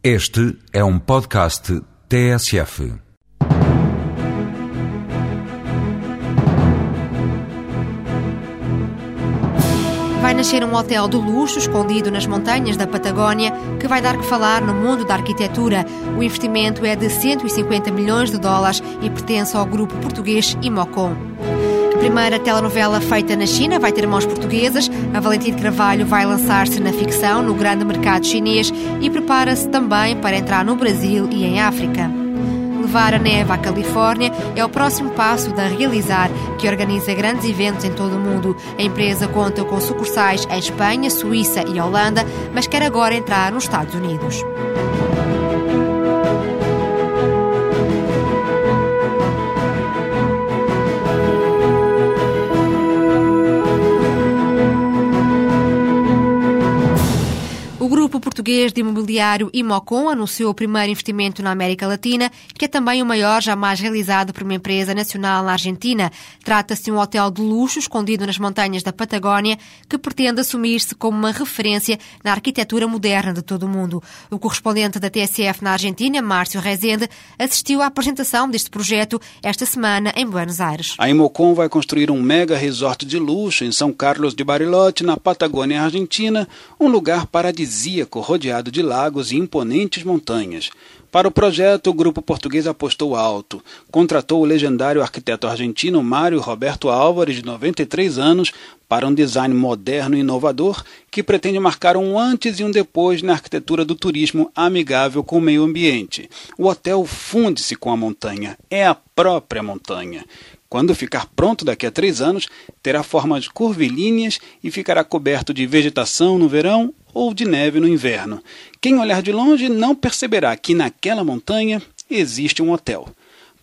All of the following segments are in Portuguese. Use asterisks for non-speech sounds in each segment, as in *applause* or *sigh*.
Este é um podcast TSF. Vai nascer um hotel de luxo escondido nas montanhas da Patagónia que vai dar que falar no mundo da arquitetura. O investimento é de 150 milhões de dólares e pertence ao grupo português Imocom. A primeira telenovela feita na China vai ter mãos portuguesas. A Valentim Carvalho vai lançar-se na ficção no grande mercado chinês e prepara-se também para entrar no Brasil e em África. Levar a neve à Califórnia é o próximo passo da Realizar, que organiza grandes eventos em todo o mundo. A empresa conta com sucursais em Espanha, Suíça e Holanda, mas quer agora entrar nos Estados Unidos. Grupo português de imobiliário Imocom anunciou o primeiro investimento na América Latina, que é também o maior jamais realizado por uma empresa nacional na Argentina. Trata-se de um hotel de luxo escondido nas montanhas da Patagónia, que pretende assumir-se como uma referência na arquitetura moderna de todo o mundo. O correspondente da TSF na Argentina, Márcio Rezende, assistiu à apresentação deste projeto esta semana em Buenos Aires. A Imocom vai construir um mega resort de luxo em São Carlos de Bariloche, na Patagônia Argentina, um lugar paradisíaco rodeado de lagos e imponentes montanhas. Para o projeto, o grupo português apostou alto. Contratou o legendário arquiteto argentino Mário Roberto Álvares, de 93 anos, para um design moderno e inovador que pretende marcar um antes e um depois na arquitetura do turismo amigável com o meio ambiente. O hotel funde-se com a montanha, é a própria montanha. Quando ficar pronto daqui a três anos, terá formas curvilíneas e ficará coberto de vegetação no verão ou de neve no inverno. Quem olhar de longe não perceberá que naquela montanha existe um hotel.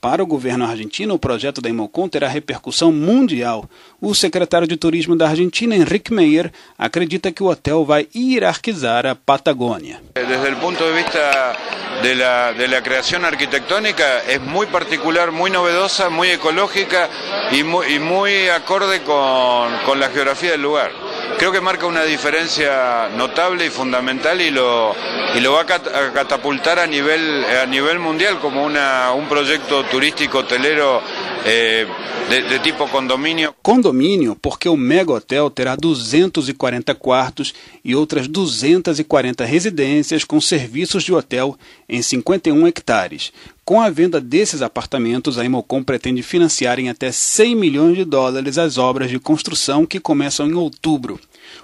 Para o governo argentino, o projeto da Imocom terá repercussão mundial. O secretário de Turismo da Argentina, Enrique Meyer, acredita que o hotel vai hierarquizar a Patagônia. Desde o ponto de vista de la, de la creación arquitectónica es muy particular, muy novedosa, muy ecológica y muy, y muy acorde con, con la geografía del lugar. Creo que marca una diferencia notable y fundamental y lo, y lo va a catapultar a nivel, a nivel mundial como una, un proyecto turístico hotelero eh, de, de, tipo condomínio. Condomínio, porque o mega hotel terá 240 quartos e outras 240 residências com serviços de hotel em 51 hectares. Com a venda desses apartamentos, a Imocom pretende financiar em até 100 milhões de dólares as obras de construção que começam em outubro.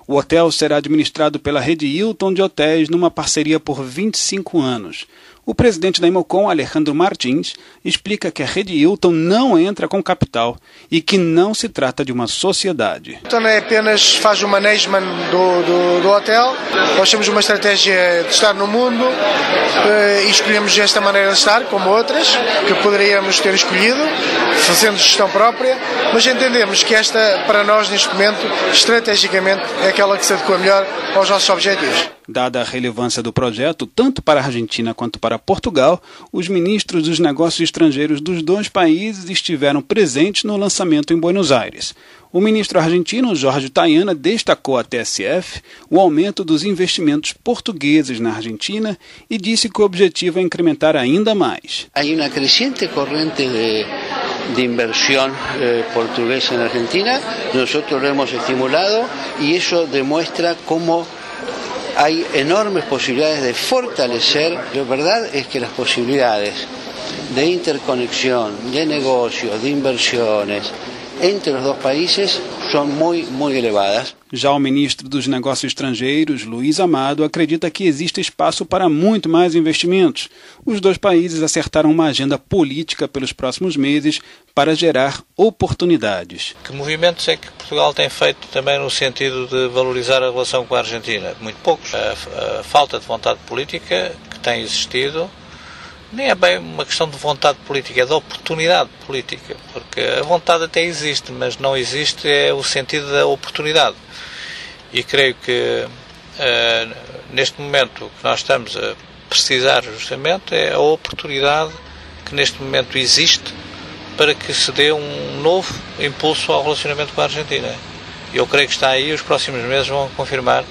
O hotel será administrado pela rede Hilton de hotéis numa parceria por 25 anos. O presidente da Imocom, Alejandro Martins, explica que a rede Hilton não entra com capital e que não se trata de uma sociedade. Hilton é apenas faz o management do, do, do, hotel. Nós temos uma estratégia de estar no mundo e escolhemos esta maneira de estar, como outras, que poderíamos ter escolhido, fazendo gestão própria, mas entendemos que esta, para nós, neste momento, estrategicamente, é aquela que se adequa melhor aos nossos objetivos. Dada a relevância do projeto, tanto para a Argentina quanto para Portugal, os ministros dos negócios estrangeiros dos dois países estiveram presentes no lançamento em Buenos Aires. O ministro argentino Jorge Tayana destacou à TSF o aumento dos investimentos portugueses na Argentina e disse que o objetivo é incrementar ainda mais. Há uma crescente corrente de, de inversión eh, portuguesa na Argentina. Nós lo hemos estimulado e isso demonstra como hay enormes posibilidades de fortalecer. La verdad es que las posibilidades de interconexión, de negocios, de inversiones entre los dos países son muy, muy elevadas. Já o ministro dos Negócios Estrangeiros, Luiz Amado, acredita que existe espaço para muito mais investimentos. Os dois países acertaram uma agenda política pelos próximos meses para gerar oportunidades. Que movimentos é que Portugal tem feito também no sentido de valorizar a relação com a Argentina? Muito poucos. A, falta de vontade política que tem existido nem é bem uma questão de vontade política, é de oportunidade política, porque a vontade até existe, mas não existe é o sentido da oportunidade. E creio que uh, neste momento que nós estamos a precisar justamente é a oportunidade que neste momento existe para que se dê um novo impulso ao relacionamento com a Argentina. Eu creio que está aí, os próximos meses vão confirmar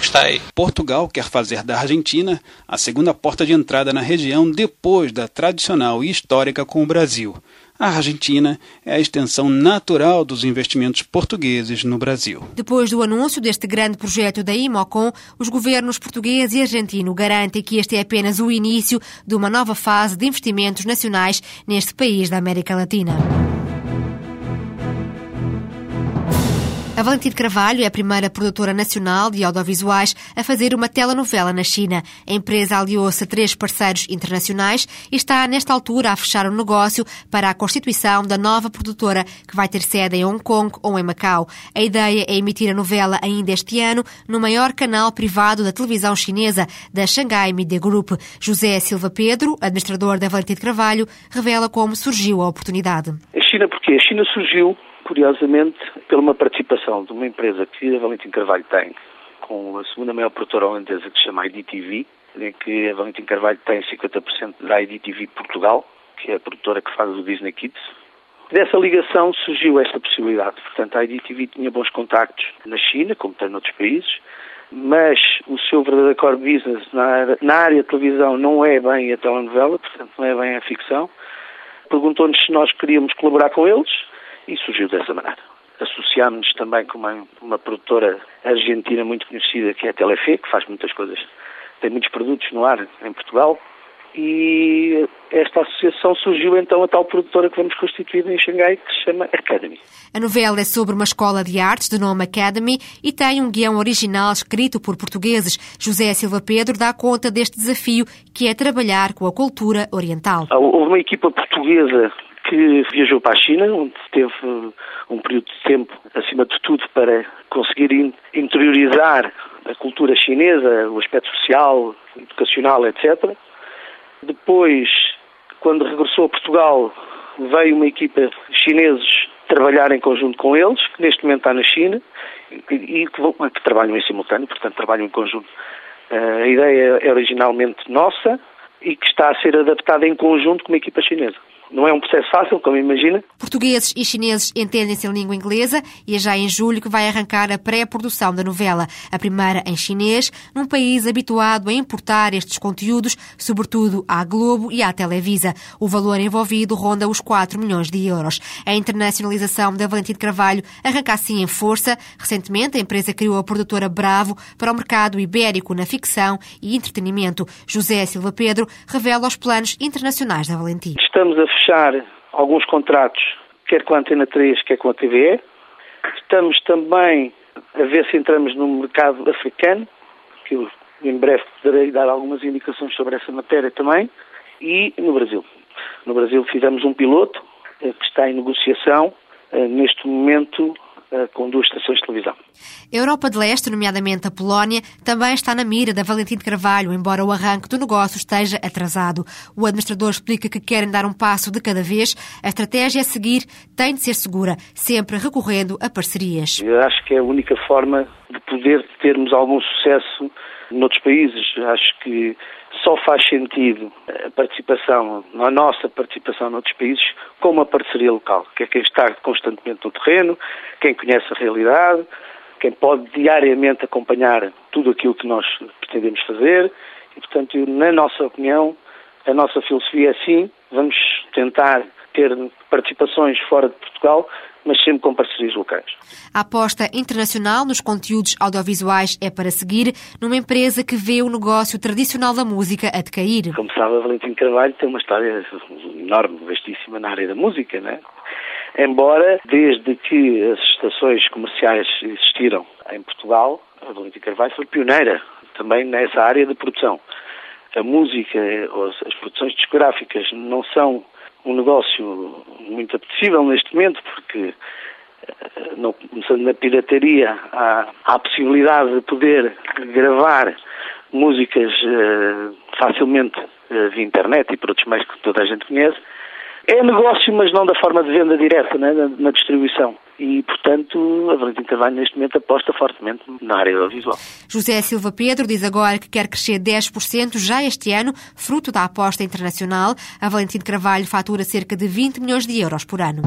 está aí. Portugal quer fazer da Argentina a segunda porta de entrada na região depois da tradicional e histórica com o Brasil. A Argentina é a extensão natural dos investimentos portugueses no Brasil. Depois do anúncio deste grande projeto da Imocom, os governos português e argentino garantem que este é apenas o início de uma nova fase de investimentos nacionais neste país da América Latina. A Valentim Carvalho é a primeira produtora nacional de audiovisuais a fazer uma telenovela na China. A empresa aliou-se a três parceiros internacionais e está, nesta altura, a fechar um negócio para a constituição da nova produtora que vai ter sede em Hong Kong ou em Macau. A ideia é emitir a novela ainda este ano no maior canal privado da televisão chinesa, da Shanghai Media Group. José Silva Pedro, administrador da Valentim Carvalho, revela como surgiu a oportunidade. A China, porque a China surgiu curiosamente, pela uma participação de uma empresa que a Valentim Carvalho tem com a segunda maior produtora holandesa que se chama IDTV, em que a Valentim Carvalho tem 50% da IDTV Portugal, que é a produtora que faz o Disney Kids. Dessa ligação surgiu esta possibilidade. Portanto, a IDTV tinha bons contactos na China, como tem noutros países, mas o seu verdadeiro core business na, na área de televisão não é bem a telenovela, portanto não é bem a ficção. Perguntou-nos se nós queríamos colaborar com eles e surgiu dessa maneira. Associámos-nos também com uma, uma, produtora argentina muito conhecida que é a Telefe, que faz muitas coisas, tem muitos produtos no ar em Portugal. E esta associação surgiu então a tal produtora que vamos constituir em Xangai, que se chama Academy. A novela é sobre uma escola de artes de nome Academy e tem um guião original escrito por portugueses. José Silva Pedro dá conta deste desafio, que é trabalhar com a cultura oriental. Houve uma equipa portuguesa que viajou para a China, onde teve um período de tempo, acima de tudo, para conseguir interiorizar a cultura chinesa, o aspecto social, educacional, etc. Depois, quando regressou a Portugal, veio uma equipa de chineses trabalhar em conjunto com eles, que neste momento está na China, e que, que trabalham em simultâneo, portanto trabalham em conjunto. A ideia é originalmente nossa e que está a ser adaptada em conjunto com uma equipa chinesa. Não é um processo fácil, como imagina. Portugueses e chineses entendem-se em língua inglesa e é já em julho que vai arrancar a pré-produção da novela, a primeira em chinês, num país habituado a importar estes conteúdos, sobretudo à Globo e à Televisa. O valor envolvido ronda os 4 milhões de euros. A internacionalização da Valentim de Carvalho arranca assim em força. Recentemente, a empresa criou a produtora Bravo para o mercado ibérico na ficção e entretenimento. José Silva Pedro revela os planos internacionais da Valentim. Estamos a fechar alguns contratos, quer com a Antena 3, quer com a TVE. Estamos também a ver se entramos no mercado africano, que eu em breve poderei dar algumas indicações sobre essa matéria também, e no Brasil. No Brasil fizemos um piloto eh, que está em negociação. Eh, neste momento com duas estações de televisão. A Europa de Leste, nomeadamente a Polónia, também está na mira da Valentim de Carvalho, embora o arranque do negócio esteja atrasado. O administrador explica que querem dar um passo de cada vez. A estratégia a seguir tem de ser segura, sempre recorrendo a parcerias. Eu acho que é a única forma de poder termos algum sucesso noutros países. Acho que só faz sentido a participação, a nossa participação noutros países, com uma parceria local, que é quem está constantemente no terreno, quem conhece a realidade, quem pode diariamente acompanhar tudo aquilo que nós pretendemos fazer. E, portanto, na nossa opinião, a nossa filosofia é sim, vamos tentar ter participações fora de Portugal, mas sempre com parcerias locais. A aposta internacional nos conteúdos audiovisuais é para seguir numa empresa que vê o negócio tradicional da música a decair. Como sabe, a Valentim Carvalho tem uma história enorme, vastíssima na área da música, né? Embora, desde que as estações comerciais existiram em Portugal, a Valentim Carvalho foi pioneira também nessa área de produção. A música, as produções discográficas não são um negócio muito apetecível neste momento, porque eh, não, começando na pirataria, há, há, a possibilidade de poder gravar músicas uh, facilmente uh, via internet e por outros meios que toda a gente conhece. É negócio, mas não da forma de venda direta, né, na, na distribuição. E, portanto, a Valentim Carvalho neste momento aposta fortemente na área audiovisual. José Silva Pedro diz agora que quer crescer 10% já este ano, fruto da aposta internacional. A Valentim Carvalho fatura cerca de 20 milhões de euros por ano.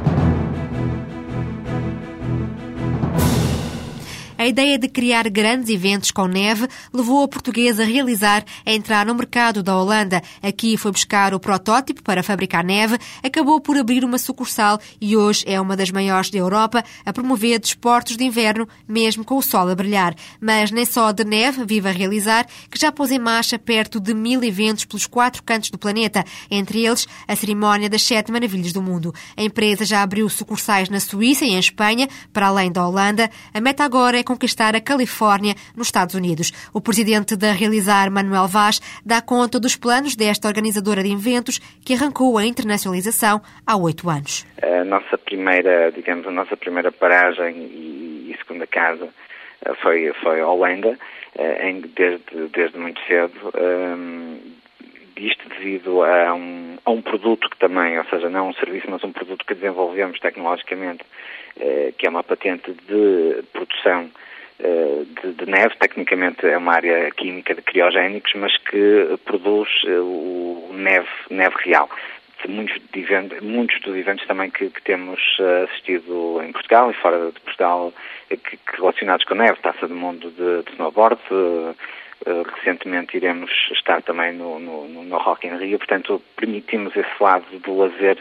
A ideia de criar grandes eventos com neve levou a portuguesa a realizar a entrar no mercado da Holanda. Aqui foi buscar o protótipo para fabricar neve, acabou por abrir uma sucursal e hoje é uma das maiores da Europa a promover desportos de inverno, mesmo com o sol a brilhar. Mas nem só de neve vive a realizar, que já pôs em marcha perto de mil eventos pelos quatro cantos do planeta, entre eles a cerimónia das sete maravilhas do mundo. A empresa já abriu sucursais na Suíça e em Espanha, para além da Holanda. A meta agora é conquistar a Califórnia, nos Estados Unidos. O presidente da Realizar, Manuel Vaz, dá conta dos planos desta organizadora de eventos que arrancou a internacionalização há oito anos. A nossa primeira, digamos, a nossa primeira paragem e, segunda casa eh, foi, foi a Holanda, eh, em, desde, desde muito cedo. Um, isto devido a um, a um produto que também, ou seja, não um serviço, mas um produto que desenvolvemos tecnologicamente, eh, que é uma patente de produção eh, de, de, neve, tecnicamente é uma área química de criogénicos, mas que produz eh, o neve, neve real. Muitos, muitos dos eventos também que, que, temos assistido em Portugal e fora de Portugal que, que relacionados com a neve, taça do mundo de, de snowboard, eh, recentemente iremos estar também no, no, no Rock in Rio, portanto permitimos esse lado do lazer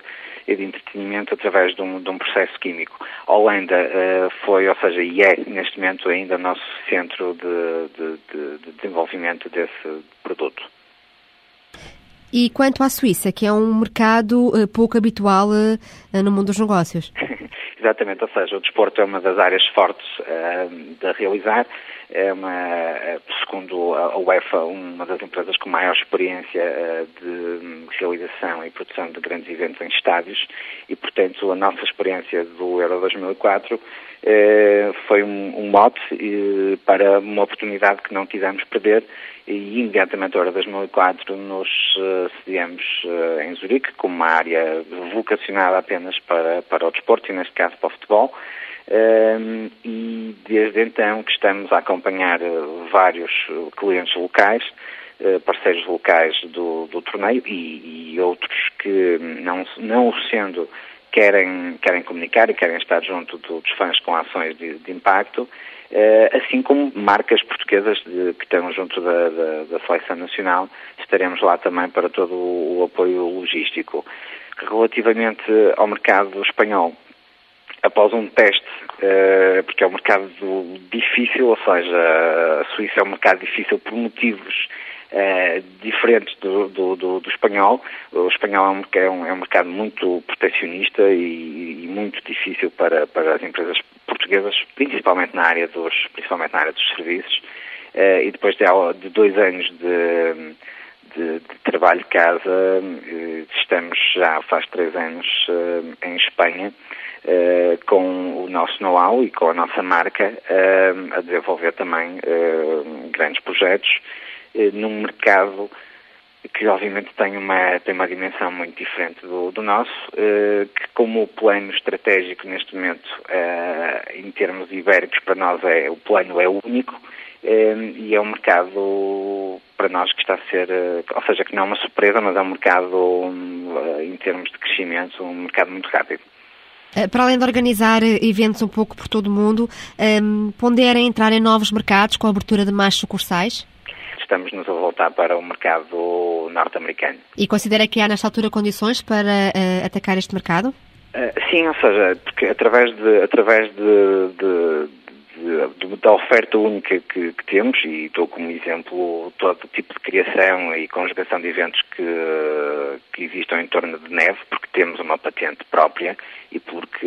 e de entretenimento através de um, de um processo químico. A Holanda uh, foi, ou seja, e é neste momento ainda nosso centro de, de, de, de desenvolvimento desse produto. E quanto à Suíça, que é um mercado uh, pouco habitual no mundo dos negócios? *laughs* Exatamente, ou seja, o desporto é uma das áreas fortes de realizar. É uma, é, segundo a UEFA, uma das empresas com maior experiência eh, de realização e produção de grandes eventos em estádios e, portanto, a nossa experiência do Euro 2004 eh, foi um, mote para uma oportunidade que não quisemos perder e imediatamente a Euro 2004 nos uh, sediamos em Zurique como uma área vocacionada apenas para, para o desporto e, neste caso, para o futebol. Um, e desde então que estamos a acompanhar eh, vários eh, clientes locais, uh, parceiros locais do, do torneio e, e, outros que não, não sendo querem, querem comunicar e querem estar junto do, dos fãs com ações de, de impacto, uh, assim como marcas portuguesas de, que estão junto da, da, da seleção nacional, estaremos lá também para todo o, o apoio logístico. Relativamente ao mercado espanhol, após um teste, uh, porque é um mercado difícil, ou seja, a Suíça é um mercado difícil por motivos uh, diferentes do, do, do, do, espanhol. O espanhol é um, é um, é um mercado muito proteccionista e, e, muito difícil para, para as empresas portuguesas, principalmente na área dos, principalmente na área dos serviços. Uh, e depois de, de dois anos de, de, de, trabalho de casa, estamos já faz três anos em Espanha uh, com o nosso know-how e com a nossa marca uh, a desenvolver também uh, grandes projetos num mercado que obviamente tem uma, tem uma dimensão muito diferente do, do nosso, que como plano estratégico neste momento, em termos ibéricos, para nós é, o plano é único, e é um mercado para nós que está a ser, ou seja, que não é uma surpresa, mas é um mercado, em termos de crescimento, um mercado muito rápido. Eh, para além de organizar eh, eventos um pouco por todo o mundo, um, pondera entrar em novos mercados com a abertura de mais sucursais? Estamos-nos a voltar para o mercado norte-americano. E considera que há nesta altura condições para uh, atacar este mercado? Uh, sim, ou seja, porque através de, através de, de de, da oferta única que, que, temos, e estou como exemplo todo tipo de criação e conjugação de eventos que, que existam em torno de neve, porque temos uma patente própria e porque,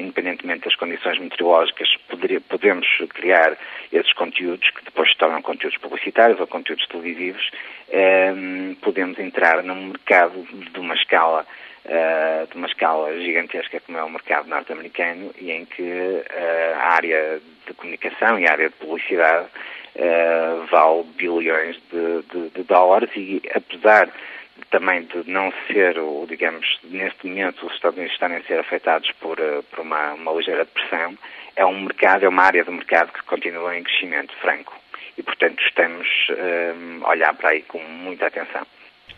independentemente das condições meteorológicas, poderia, podemos criar esses conteúdos que depois se tornam conteúdos publicitários ou conteúdos televisivos, eh, podemos entrar num mercado de uma escala uh, de uma escala gigantesca como é o mercado norte-americano e em que uh, a área de comunicação e a área de publicidade uh, vale bilhões de, de, de, dólares e apesar também de não ser, o, digamos, neste momento os Estados Unidos estarem a ser afetados por, por uma, uma ligeira depressão, é um mercado, é uma área do mercado que continua em crescimento franco e, portanto, estamos a olhar para aí com muita atenção.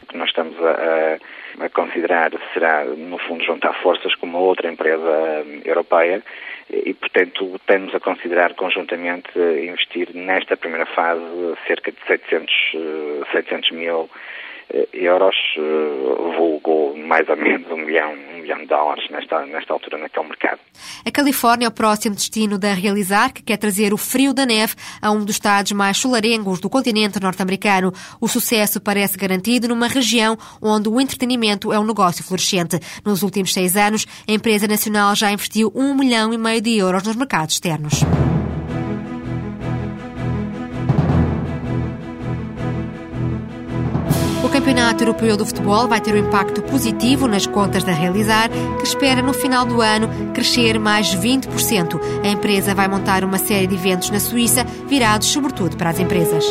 Que nós estamos a, a, considerar será, no fundo, juntar forças com uma outra empresa europeia e, portanto, temos a considerar conjuntamente investir nesta primeira fase cerca de 700, 700 mil eh, euros, eh, vulgo mais ou menos um milhão, milhão de dólares nesta, nesta altura naquele mercado. A Califórnia é o próximo destino da Realizar, que quer trazer o frio da neve a um dos estados mais solarengos do continente norte-americano. O sucesso parece garantido numa região onde o entretenimento é um negócio florescente. Nos últimos seis anos, a empresa nacional já investiu um milhão e meio de euros nos mercados externos. Campeonato Europeu do Futebol vai ter um impacto positivo nas contas da Realizar, que espera no final do ano crescer mais 20%. A empresa vai montar uma série de eventos na Suíça, virados sobretudo para as empresas.